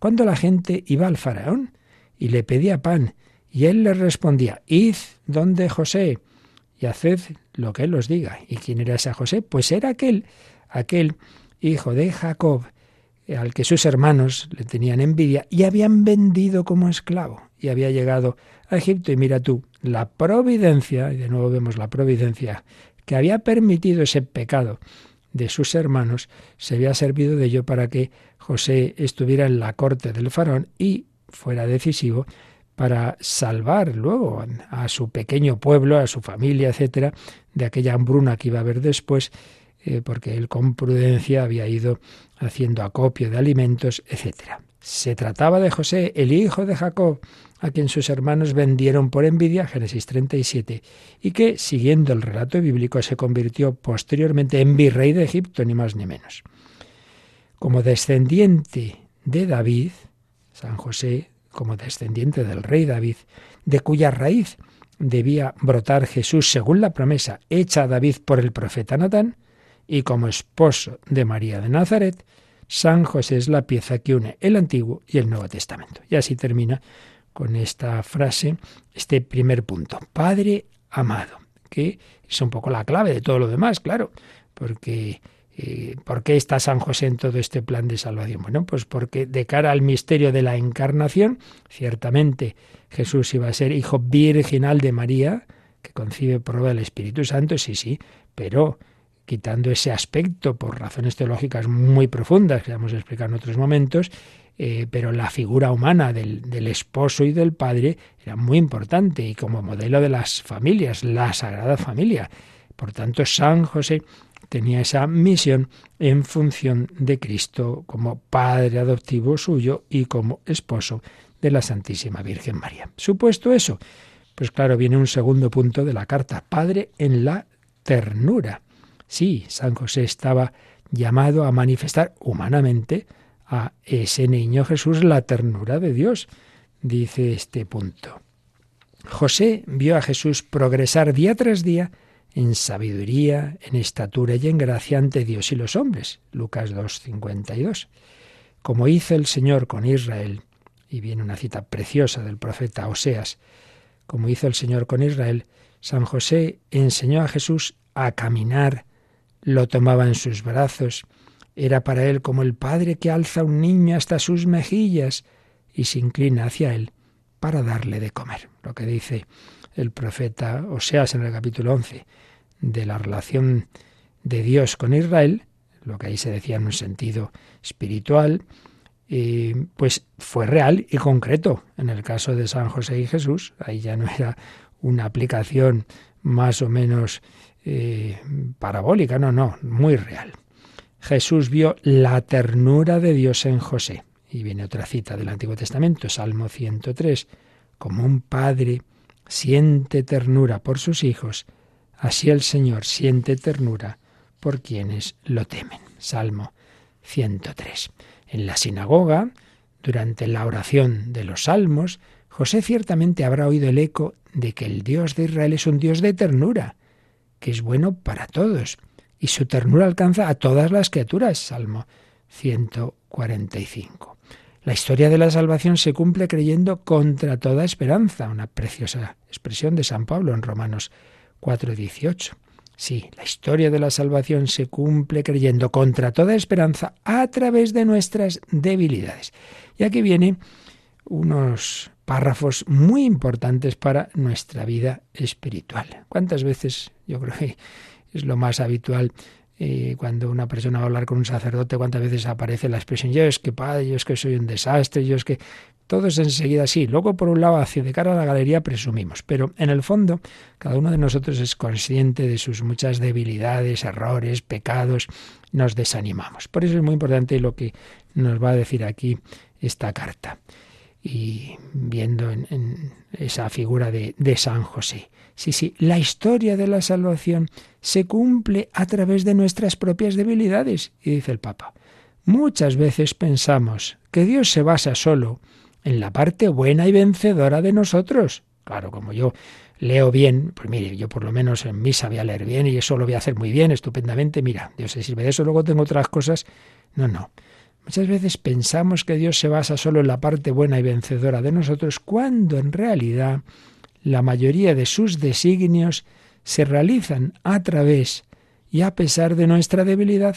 cuando la gente iba al faraón y le pedía pan, y él le respondía, id donde José y haced lo que él os diga. ¿Y quién era ese José? Pues era aquel, aquel hijo de Jacob, al que sus hermanos le tenían envidia y habían vendido como esclavo y había llegado a Egipto. Y mira tú, la providencia, y de nuevo vemos la providencia, que había permitido ese pecado de sus hermanos, se había servido de ello para que José estuviera en la corte del faraón y fuera decisivo para salvar luego a su pequeño pueblo, a su familia, etcétera, de aquella hambruna que iba a haber después, eh, porque él con prudencia había ido haciendo acopio de alimentos, etcétera. Se trataba de José, el hijo de Jacob, a quien sus hermanos vendieron por envidia, Génesis 37, y que, siguiendo el relato bíblico, se convirtió posteriormente en virrey de Egipto, ni más ni menos. Como descendiente de David, San José, como descendiente del rey David, de cuya raíz debía brotar Jesús según la promesa hecha a David por el profeta Natán, y como esposo de María de Nazaret, San José es la pieza que une el Antiguo y el Nuevo Testamento. Y así termina con esta frase, este primer punto, Padre amado, que es un poco la clave de todo lo demás, claro, porque eh, ¿Por qué está San José en todo este plan de salvación? Bueno, pues porque de cara al misterio de la encarnación, ciertamente Jesús iba a ser hijo virginal de María, que concibe obra del Espíritu Santo, sí, sí, pero quitando ese aspecto por razones teológicas muy profundas que vamos a explicar en otros momentos, eh, pero la figura humana del, del, esposo y del padre era muy importante y como modelo de las familias, la Sagrada Familia. Por tanto, San José tenía esa misión en función de Cristo como padre adoptivo suyo y como esposo de la Santísima Virgen María. Supuesto eso, pues claro, viene un segundo punto de la carta, Padre en la ternura. Sí, San José estaba llamado a manifestar humanamente a ese niño Jesús la ternura de Dios, dice este punto. José vio a Jesús progresar día tras día en sabiduría, en estatura y en gracia ante Dios y los hombres. Lucas 2.52. como hizo el Señor con Israel, y viene una cita preciosa del profeta Oseas, como hizo el Señor con Israel, San José enseñó a Jesús a caminar, lo tomaba en sus brazos, era para él como el padre que alza un niño hasta sus mejillas y se inclina hacia él para darle de comer. Lo que dice el profeta Oseas en el capítulo 11 de la relación de Dios con Israel, lo que ahí se decía en un sentido espiritual, eh, pues fue real y concreto. En el caso de San José y Jesús, ahí ya no era una aplicación más o menos eh, parabólica, no, no, muy real. Jesús vio la ternura de Dios en José. Y viene otra cita del Antiguo Testamento, Salmo 103, como un padre siente ternura por sus hijos, así el Señor siente ternura por quienes lo temen. Salmo 103. En la sinagoga, durante la oración de los salmos, José ciertamente habrá oído el eco de que el Dios de Israel es un Dios de ternura, que es bueno para todos, y su ternura alcanza a todas las criaturas. Salmo 145. La historia de la salvación se cumple creyendo contra toda esperanza, una preciosa expresión de San Pablo en Romanos 4:18. Sí, la historia de la salvación se cumple creyendo contra toda esperanza a través de nuestras debilidades. Y aquí vienen unos párrafos muy importantes para nuestra vida espiritual. ¿Cuántas veces yo creo que es lo más habitual eh, cuando una persona va a hablar con un sacerdote, cuántas veces aparece la expresión, yo es que padre, yo es que soy un desastre, yo es que todos enseguida sí. Luego, por un lado, hacia de cara a la galería presumimos, pero en el fondo, cada uno de nosotros es consciente de sus muchas debilidades, errores, pecados, nos desanimamos. Por eso es muy importante lo que nos va a decir aquí esta carta. Y viendo en, esa figura de, de San José. Sí, sí, la historia de la salvación se cumple a través de nuestras propias debilidades. Y dice el Papa, muchas veces pensamos que Dios se basa solo en la parte buena y vencedora de nosotros. Claro, como yo leo bien, pues mire, yo por lo menos en misa voy a leer bien y eso lo voy a hacer muy bien, estupendamente, mira, Dios se sirve de eso, luego tengo otras cosas. No, no. Muchas veces pensamos que Dios se basa solo en la parte buena y vencedora de nosotros, cuando en realidad la mayoría de sus designios se realizan a través y a pesar de nuestra debilidad.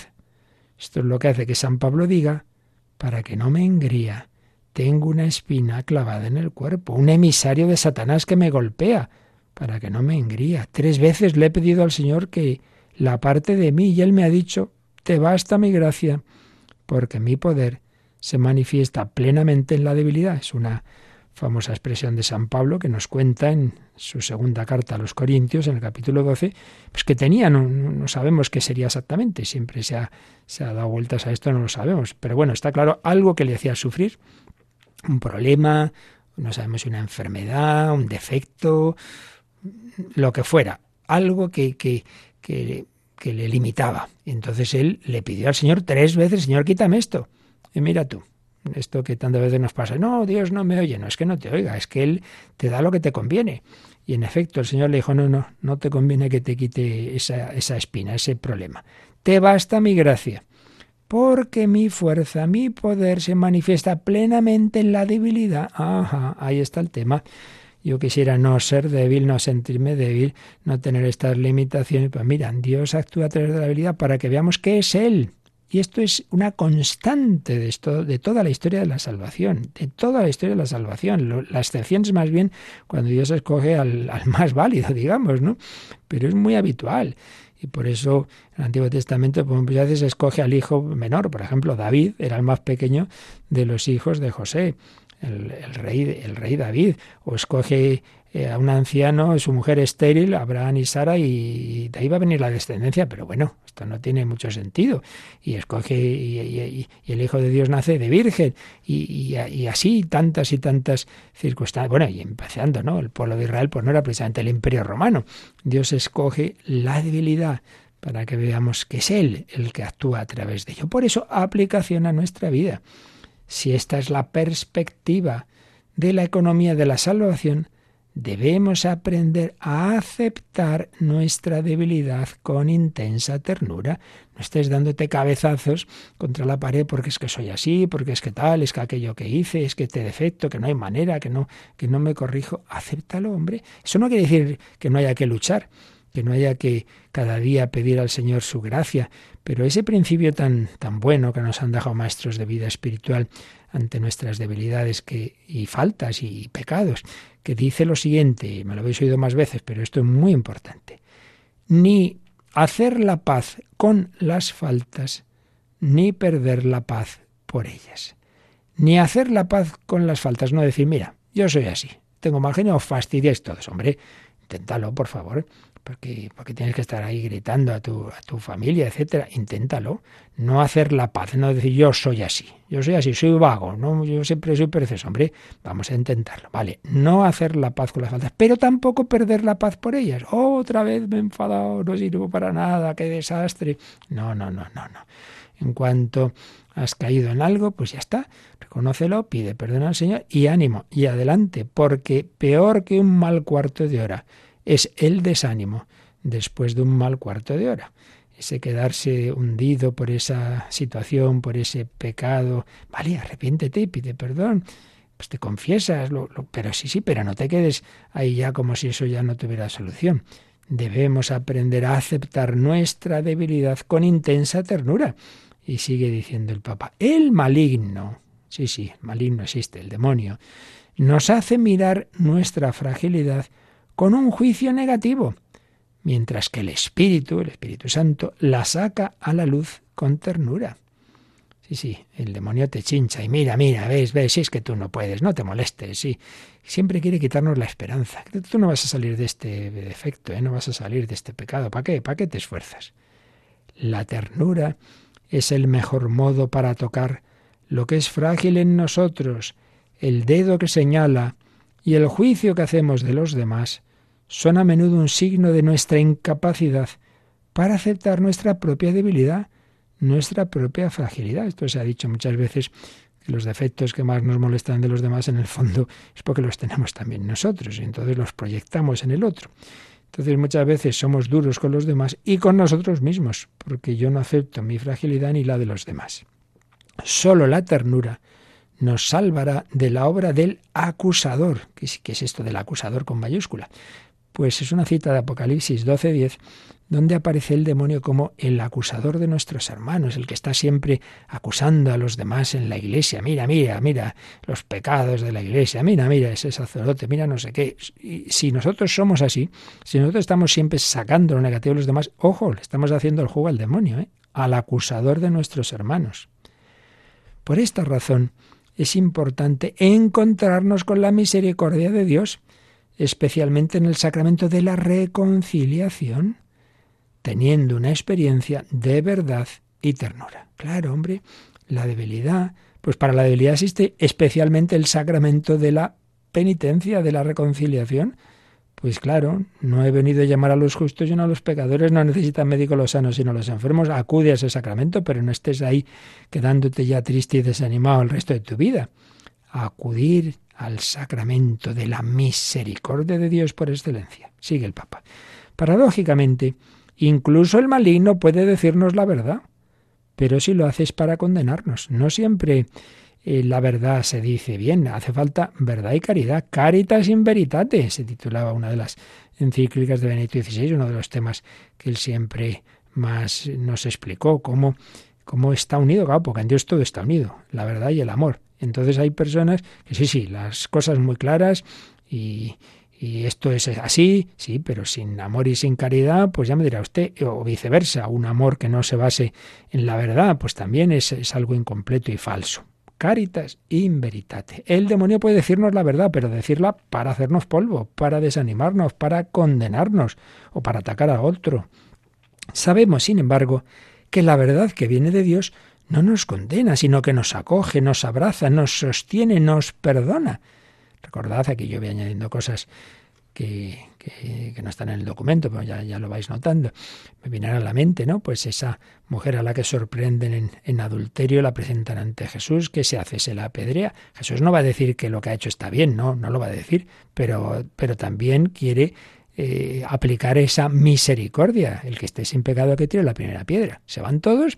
Esto es lo que hace que San Pablo diga, para que no me engría, tengo una espina clavada en el cuerpo, un emisario de Satanás que me golpea, para que no me engría. Tres veces le he pedido al Señor que la parte de mí y Él me ha dicho, te basta mi gracia, porque mi poder se manifiesta plenamente en la debilidad. Es una famosa expresión de San Pablo que nos cuenta en su segunda carta a los Corintios, en el capítulo 12, pues que tenía, no, sabemos qué sería exactamente, siempre se ha, se ha dado vueltas a esto, no lo sabemos, pero bueno, está claro, algo que le hacía sufrir, un problema, no sabemos una enfermedad, un defecto, lo que fuera, algo que, que, que, le limitaba. Entonces él le pidió al Señor tres veces, Señor, quítame esto. Y mira tú, esto que tantas veces nos pasa, no, Dios no me oye, no es que no te oiga, es que Él te da lo que te conviene. Y en efecto, el Señor le dijo, no, no, no te conviene que te quite esa, esa espina, ese problema. Te basta mi gracia porque mi fuerza, mi poder se manifiesta plenamente en la debilidad. Ajá, ahí está el tema. Yo quisiera no ser débil, no sentirme débil, no tener estas limitaciones. Pues mira, Dios actúa a través de la debilidad para que veamos qué es Él. Y esto es una constante de, esto, de toda la historia de la salvación, de toda la historia de la salvación. la excepción es más bien cuando Dios escoge al, más válido, digamos, ¿no? Pero es muy habitual. Y por eso en el Antiguo Testamento, pues, muchas veces escoge al hijo menor. Por ejemplo, David era el más pequeño de los hijos de José, el, rey, el rey David. O escoge eh, a un anciano, su mujer estéril, Abraham y Sara, y de ahí va a venir la descendencia. Pero bueno, esto no tiene mucho sentido. Y escoge, y, el Hijo de Dios nace de virgen. Y, así tantas y tantas circunstancias. Bueno, y empezando, ¿no? El pueblo de Israel, pues no era precisamente el imperio romano. Dios escoge la debilidad para que veamos que es Él el que actúa a través de ello. Por eso, aplicación a nuestra vida. Si esta es la perspectiva de la economía de la salvación, debemos aprender a aceptar nuestra debilidad con intensa ternura. No estés dándote cabezazos contra la pared porque es que soy así, porque es que tal, es que aquello que hice, es que este defecto, que no hay manera, que no, que no me corrijo. Acéptalo, hombre. Eso no quiere decir que no haya que luchar, que no haya que cada día pedir al Señor su gracia, pero ese principio tan, tan bueno que nos han dejado maestros de vida espiritual ante nuestras debilidades y faltas y pecados, que dice lo siguiente, me lo habéis oído más veces, pero esto es muy importante. Ni hacer la paz con las faltas, ni perder la paz por ellas. Ni hacer la paz con las faltas, no decir, mira, yo soy así, tengo mal genio, fastidiáis todos, hombre, inténtalo, por favor porque, tienes que estar ahí gritando a tu, a tu familia, etcétera. Inténtalo. No hacer la paz, no decir yo soy así, yo soy así, soy vago, no, yo siempre soy perezoso. Hombre, vamos a intentarlo. Vale, no hacer la paz con las faltas, pero tampoco perder la paz por ellas. otra vez me he enfadado, no sirvo para nada, qué desastre. No, no, no, no, no. En cuanto has caído en algo, pues ya está. Reconócelo, pide perdón al Señor y ánimo y adelante, porque peor que un mal cuarto de hora es el desánimo después de un mal cuarto de hora. Ese quedarse hundido por esa situación, por ese pecado. Vale, arrepiéntete, pide perdón. Pues te confiesas, pero sí, sí, pero no te quedes ahí ya como si eso ya no tuviera solución. Debemos aprender a aceptar nuestra debilidad con intensa ternura. Y sigue diciendo el Papa, el maligno, sí, sí, el maligno existe, el demonio, nos hace mirar nuestra fragilidad con un juicio negativo, mientras que el Espíritu, el Espíritu Santo, la saca a la luz con ternura. Sí, sí, el demonio te chincha y mira, mira, ves, ves, si es que tú no puedes, no te molestes, sí. Siempre quiere quitarnos la esperanza. Tú no vas a salir de este defecto, ¿eh? no vas a salir de este pecado. ¿Para qué? ¿Para qué te esfuerzas? La ternura es el mejor modo para tocar lo que es frágil en nosotros, el dedo que señala y el juicio que hacemos de los demás son a menudo un signo de nuestra incapacidad para aceptar nuestra propia debilidad, nuestra propia fragilidad. Esto se ha dicho muchas veces que los defectos que más nos molestan de los demás en el fondo es porque los tenemos también nosotros y entonces los proyectamos en el otro. Entonces muchas veces somos duros con los demás y con nosotros mismos, porque yo no acepto mi fragilidad ni la de los demás. Solo la ternura nos salvará de la obra del acusador. ¿Qué es, esto del acusador con mayúscula? Pues es una cita de Apocalipsis 12:10, donde aparece el demonio como el acusador de nuestros hermanos, el que está siempre acusando a los demás en la iglesia. Mira, mira, mira los pecados de la iglesia, mira, mira ese sacerdote, mira no sé qué. Y si nosotros somos así, si nosotros estamos siempre sacando lo negativo de los demás, ojo, le estamos haciendo el juego al demonio, ¿eh? al acusador de nuestros hermanos. Por esta razón es importante encontrarnos con la misericordia de Dios especialmente en el sacramento de la reconciliación, teniendo una experiencia de verdad y ternura. Claro, hombre, la debilidad, pues para la debilidad existe especialmente el sacramento de la penitencia, de la reconciliación. Pues claro, no he venido a llamar a los justos y no a los pecadores, no necesitan médicos los sanos sino los enfermos. Acude a ese sacramento, pero no estés ahí quedándote ya triste y desanimado el resto de tu vida. Acudir al sacramento de la misericordia de Dios por excelencia. Sigue el Papa. Paradójicamente, incluso el maligno puede decirnos la verdad, pero si lo haces para condenarnos. No siempre eh, la verdad se dice bien, hace falta verdad y caridad. Caritas in veritate, se titulaba una de las encíclicas de Benedicto XVI, uno de los temas que él siempre más nos explicó, cómo, cómo está unido, claro, porque en Dios todo está unido, la verdad y el amor. Entonces hay personas que sí, sí, las cosas muy claras y, esto es así, sí, pero sin amor y sin caridad, pues ya me dirá usted, o viceversa, un amor que no se base en la verdad, pues también es, es algo incompleto y falso. Caritas in veritate. El demonio puede decirnos la verdad, pero decirla para hacernos polvo, para desanimarnos, para condenarnos o para atacar a otro. Sabemos, sin embargo, que la verdad que viene de Dios no nos condena, sino que nos acoge, nos abraza, nos sostiene, nos perdona. Recordad, aquí yo voy añadiendo cosas que, que, no están en el documento, pero ya, lo vais notando. Me viene a la mente, ¿no? Pues esa mujer a la que sorprenden en, en, adulterio la presentan ante Jesús, ¿qué se hace? Se la apedrea. Jesús no va a decir que lo que ha hecho está bien, no, no lo va a decir, pero, pero también quiere eh, aplicar esa misericordia. El que esté sin pecado que tire la primera piedra. Se van todos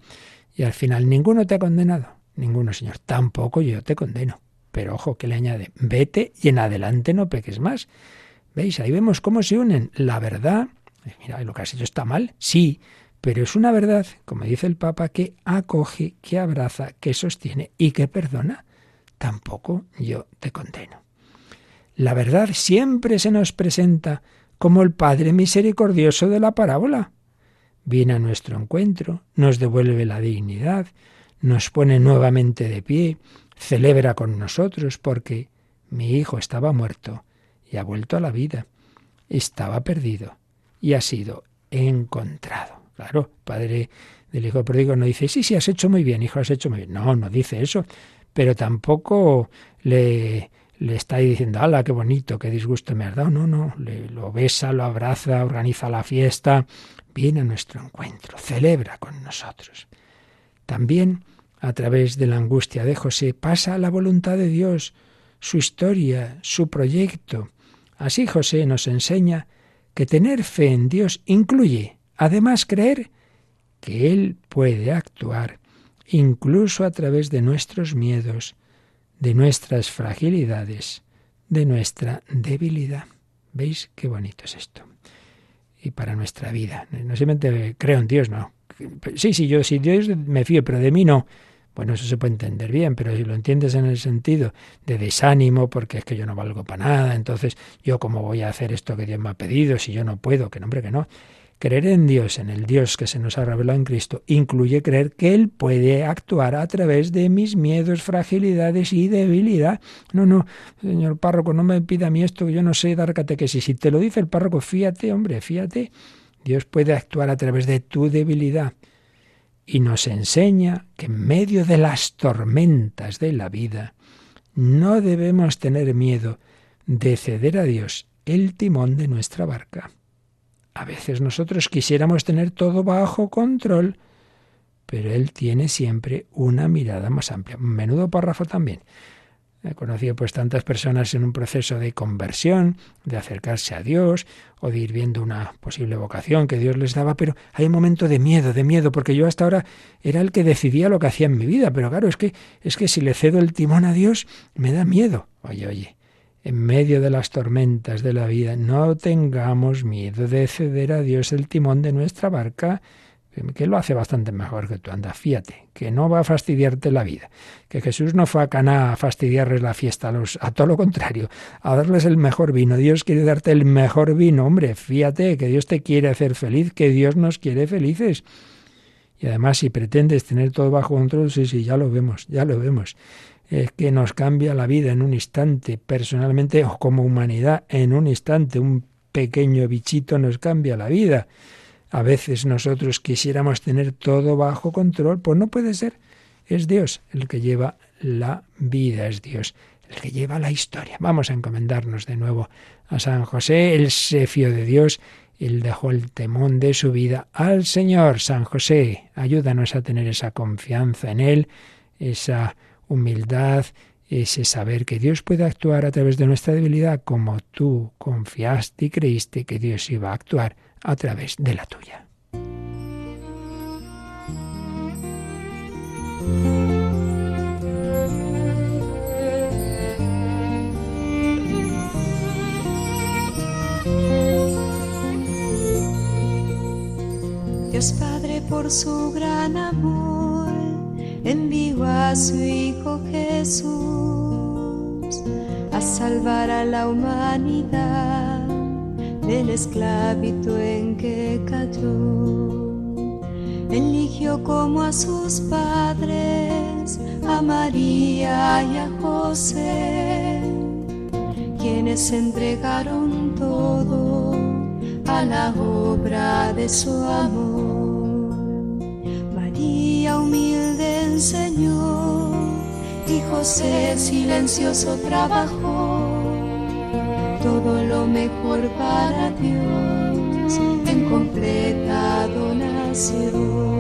y al final ninguno te ha condenado. Ninguno, Señor. Tampoco yo te condeno. Pero ojo, que le añade, vete y en adelante no peques más. ¿Veis? Ahí vemos cómo se unen la verdad. Eh, mira, lo que has hecho está mal, sí, pero es una verdad, como dice el Papa, que acoge, que abraza, que sostiene y que perdona. Tampoco yo te condeno. La verdad siempre se nos presenta como el Padre misericordioso de la parábola. Viene a nuestro encuentro, nos devuelve la dignidad, nos pone nuevamente de pie, celebra con nosotros porque mi hijo estaba muerto y ha vuelto a la vida. Estaba perdido y ha sido encontrado. Claro, padre del hijo pródigo no dice, sí, sí, has hecho muy bien, hijo, has hecho muy bien. No, no dice eso. Pero tampoco le, le está diciendo, ¡hala, qué bonito, qué disgusto me has dado! No, no, le, lo besa, lo abraza, organiza la fiesta, viene a nuestro encuentro, celebra con nosotros. También, a través de la angustia de José, pasa la voluntad de Dios, su historia, su proyecto, Así José nos enseña que tener fe en Dios incluye, además, creer que Él puede actuar incluso a través de nuestros miedos, de nuestras fragilidades, de nuestra debilidad. ¿Veis qué bonito es esto? Y para nuestra vida. No simplemente creo en Dios, no. Sí, sí, yo sí, Dios me fío, pero de mí no. Bueno, eso se puede entender bien, pero si lo entiendes en el sentido de desánimo, porque es que yo no valgo para nada, entonces yo cómo voy a hacer esto que Dios me ha pedido si yo no puedo, que nombre que no. Creer en Dios, en el Dios que se nos ha revelado en Cristo, incluye creer que Él puede actuar a través de mis miedos, fragilidades y debilidad. No, no, señor párroco, no me pida a mí esto, yo no sé dar catequesis. Si te lo dice el párroco, fíate, hombre, fíate. Dios puede actuar a través de tu debilidad y nos enseña que en medio de las tormentas de la vida no debemos tener miedo de ceder a Dios el timón de nuestra barca. A veces nosotros quisiéramos tener todo bajo control, pero Él tiene siempre una mirada más amplia. Menudo párrafo también. He conocido pues tantas personas en un proceso de conversión, de acercarse a Dios o de ir viendo una posible vocación que Dios les daba, pero hay un momento de miedo, de miedo, porque yo hasta ahora era el que decidía lo que hacía en mi vida, pero claro, es que es que si le cedo el timón a Dios me da miedo. Oye, oye, en medio de las tormentas de la vida no tengamos miedo de ceder a Dios el timón de nuestra barca que lo hace bastante mejor que tú. Anda, fíjate, que no va a fastidiarte la vida. Que Jesús no fue a Caná a fastidiarles la fiesta, a, los, a todo lo contrario, a darles el mejor vino. Dios quiere darte el mejor vino, hombre, fíjate, que Dios te quiere hacer feliz, que Dios nos quiere felices. Y además, si pretendes tener todo bajo control, sí, sí, ya lo vemos, ya lo vemos. Es que nos cambia la vida en un instante, personalmente o como humanidad, en un instante. Un pequeño bichito nos cambia la vida. A veces nosotros quisiéramos tener todo bajo control, pues no puede ser. Es Dios el que lleva la vida, es Dios el que lleva la historia. Vamos a encomendarnos de nuevo a San José, el se de Dios, él dejó el temón de su vida al Señor. San José, ayúdanos a tener esa confianza en Él, esa humildad, ese saber que Dios puede actuar a través de nuestra debilidad como tú confiaste y creíste que Dios iba a actuar a través de la tuya. Dios Padre por su gran amor envió a su Hijo Jesús a salvar a la humanidad del esclavito en que cayó. Eligió como a sus padres, a María y a José, quienes entregaron todo a la obra de su amor. José silencioso trabajó todo lo mejor para Dios en completa donación.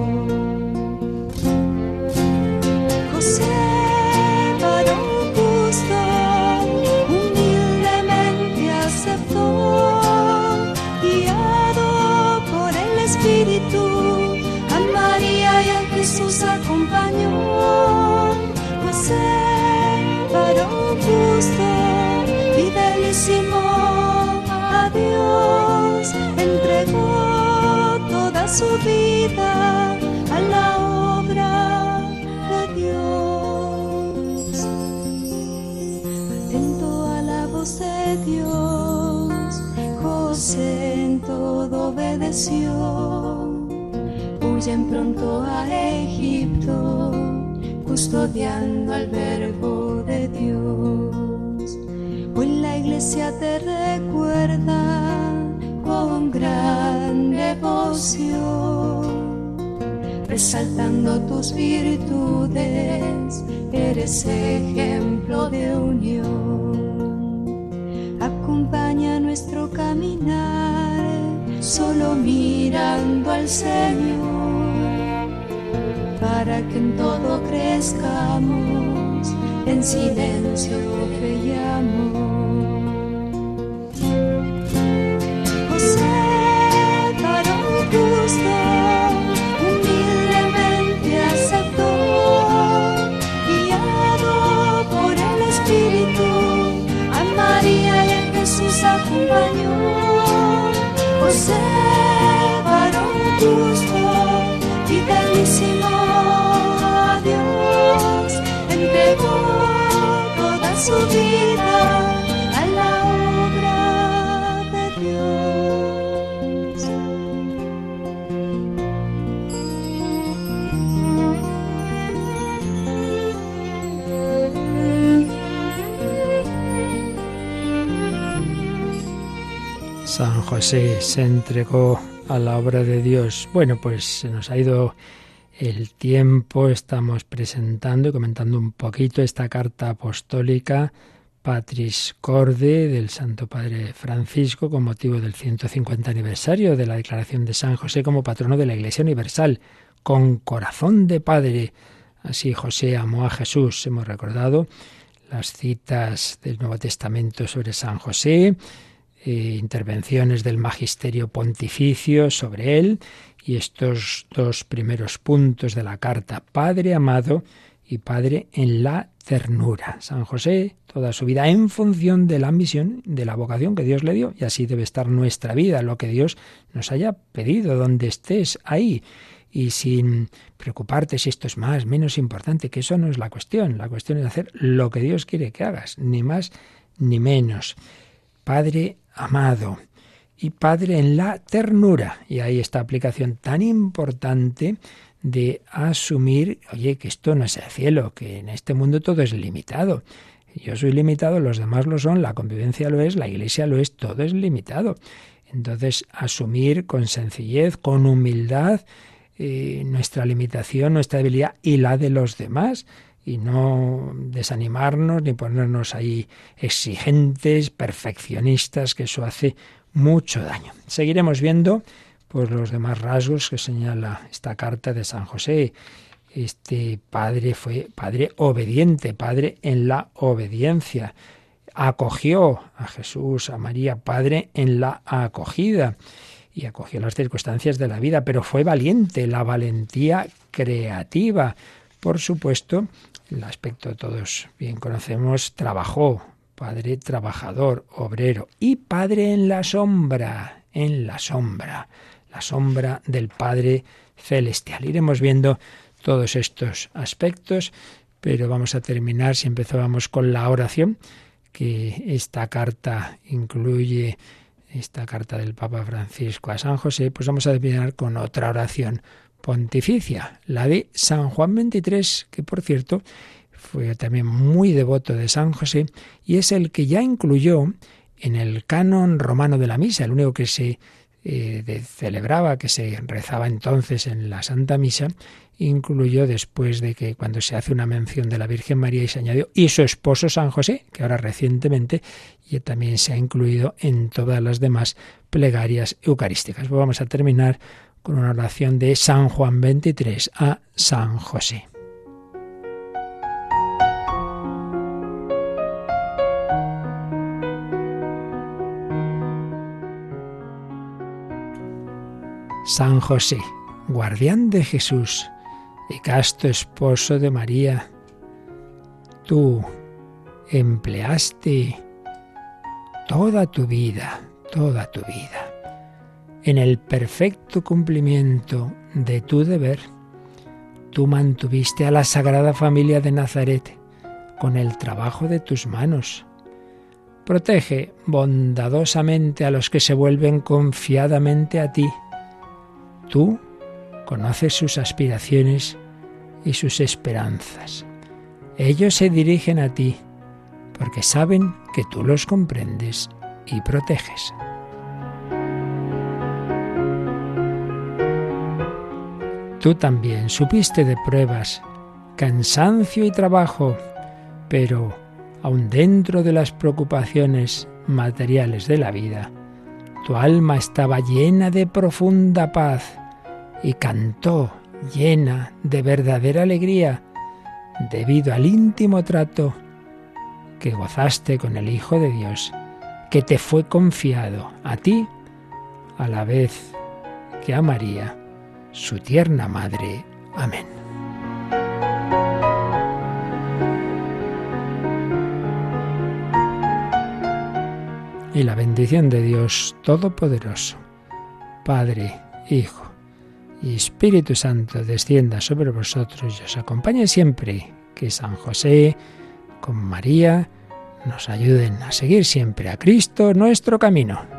Vida a la obra de Dios. Atento a la voz de Dios, José en todo obedeció. Huyen pronto a Egipto, custodiando al verbo de Dios. Hoy la iglesia te recuerda con gran devoción, resaltando tus virtudes, eres ejemplo de unión. Acompaña nuestro caminar, solo mirando al Señor para que en todo crezcamos en silencio, fe y amor. José, varón justo, fidelísimo a Dios, entregó toda su vida José se entregó a la obra de Dios. Bueno, pues se nos ha ido el tiempo, estamos presentando y comentando un poquito esta carta apostólica Patris Corde del Santo Padre Francisco con motivo del 150 aniversario de la declaración de San José como patrono de la Iglesia Universal, con corazón de Padre. Así José amó a Jesús. Hemos recordado las citas del Nuevo Testamento sobre San José, eh, intervenciones del magisterio pontificio sobre él y estos dos primeros puntos de la carta, Padre amado y Padre en la ternura. San José, toda su vida en función de la misión, de la vocación que Dios le dio, y así debe estar nuestra vida, lo que Dios nos haya pedido, donde estés ahí, y sin preocuparte si esto es más, menos importante, que eso no es la cuestión, la cuestión es hacer lo que Dios quiere que hagas, ni más ni menos. Padre amado y Padre en la ternura. Y ahí esta aplicación tan importante de asumir, oye, que esto no es el cielo, que en este mundo todo es limitado. Yo soy limitado, los demás lo son, la convivencia lo es, la iglesia lo es, todo es limitado. Entonces, asumir con sencillez, con humildad, eh, nuestra limitación, nuestra debilidad y la de los demás y no desanimarnos ni ponernos ahí exigentes, perfeccionistas, que eso hace mucho daño. Seguiremos viendo pues los demás rasgos que señala esta carta de San José. Este padre fue padre obediente, padre en la obediencia. Acogió a Jesús, a María, padre en la acogida y acogió las circunstancias de la vida, pero fue valiente, la valentía creativa. Por supuesto, el aspecto todos bien conocemos, trabajó, padre trabajador, obrero y padre en la sombra, en la sombra, la sombra del Padre celestial. Iremos viendo todos estos aspectos, pero vamos a terminar si empezábamos con la oración, que esta carta incluye esta carta del Papa Francisco a San José, pues vamos a terminar con otra oración pontificia, la de San Juan 23, que por cierto fue también muy devoto de San José y es el que ya incluyó en el canon romano de la misa, el único que se eh, celebraba, que se rezaba entonces en la Santa Misa, incluyó después de que cuando se hace una mención de la Virgen María y se añadió y su esposo San José, que ahora recientemente y también se ha incluido en todas las demás plegarias eucarísticas. Pues vamos a terminar con una oración de San Juan 23 a San José. San José, guardián de Jesús y casto esposo de María, tú empleaste toda tu vida, toda tu vida, en el perfecto cumplimiento de tu deber. Tú mantuviste a la Sagrada Familia de Nazaret con el trabajo de tus manos. Protege bondadosamente a los que se vuelven confiadamente a ti Tú conoces sus aspiraciones y sus esperanzas. Ellos se dirigen a ti porque saben que tú los comprendes y proteges. Tú también supiste de pruebas, cansancio y trabajo, pero aun dentro de las preocupaciones materiales de la vida, tu alma estaba llena de profunda paz y cantó llena de verdadera alegría debido al íntimo trato que gozaste con el Hijo de Dios, que te fue confiado a ti a la vez que a María, su tierna madre. Amén. Y la bendición de Dios Todopoderoso, Padre, Hijo, y Espíritu Santo descienda sobre vosotros y os acompañe siempre. Que San José con María nos ayuden a seguir siempre a Cristo nuestro camino.